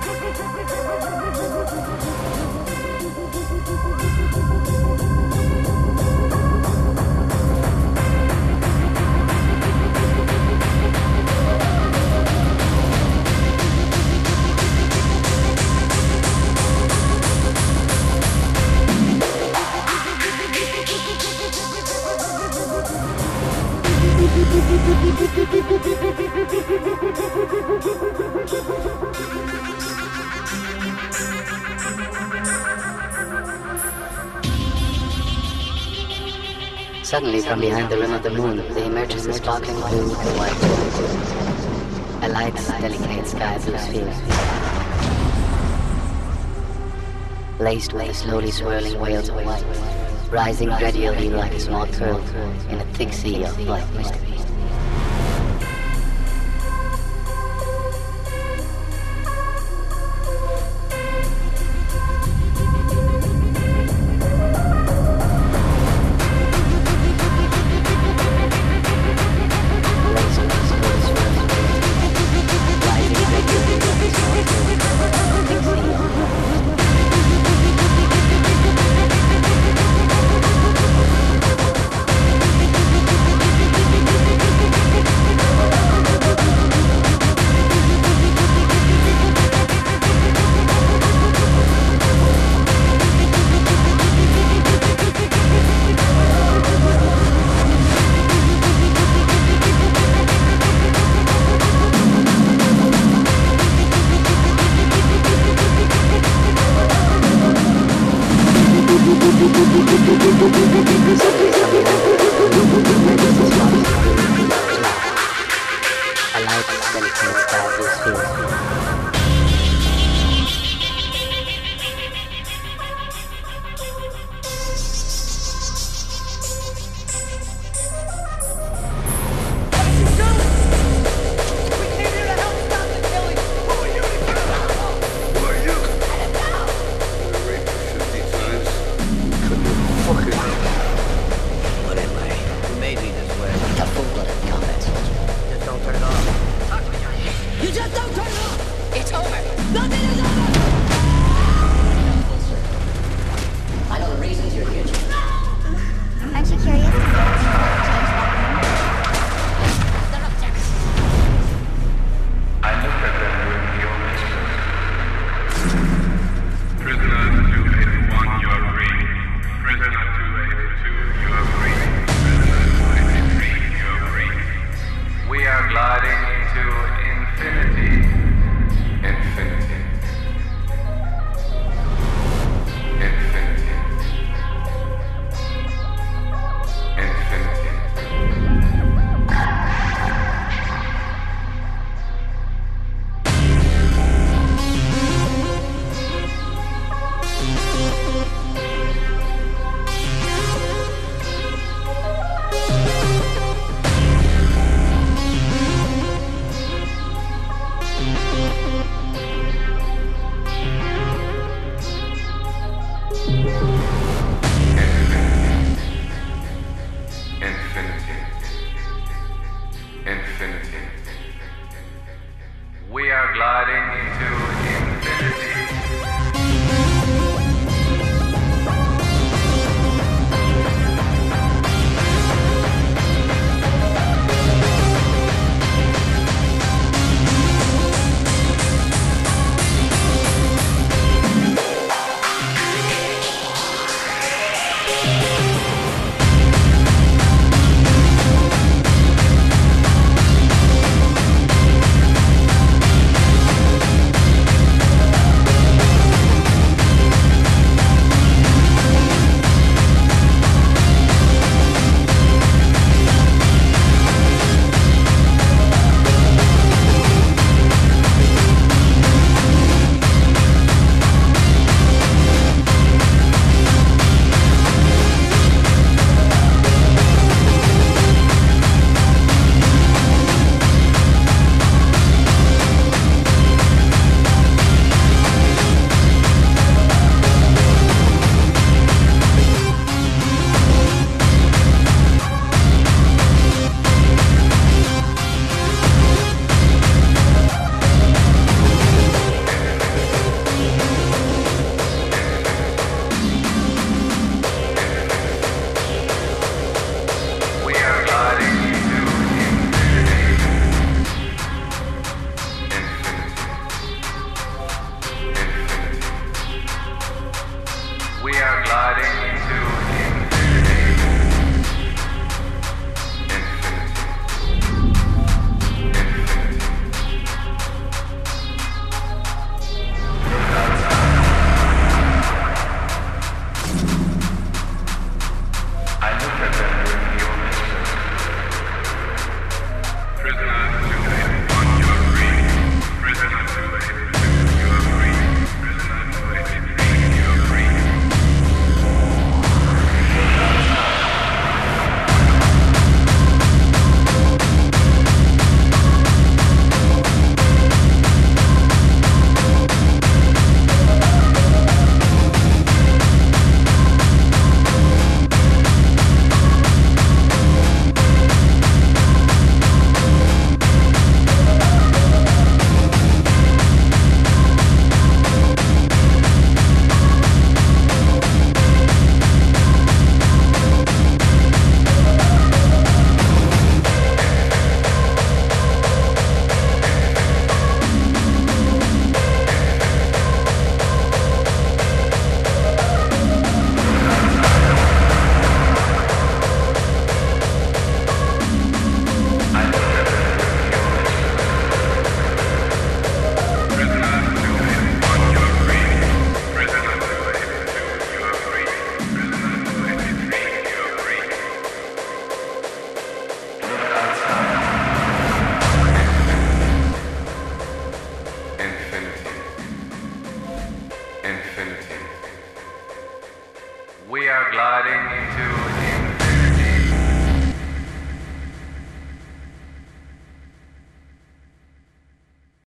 Ha! Suddenly, from behind the rim of the moon, there emerges a sparkling blue and white. A light, delicate sky blue sphere. Laced with the slowly swirling whales of white, rising gradually like a small curl in a thick sea of black mystery.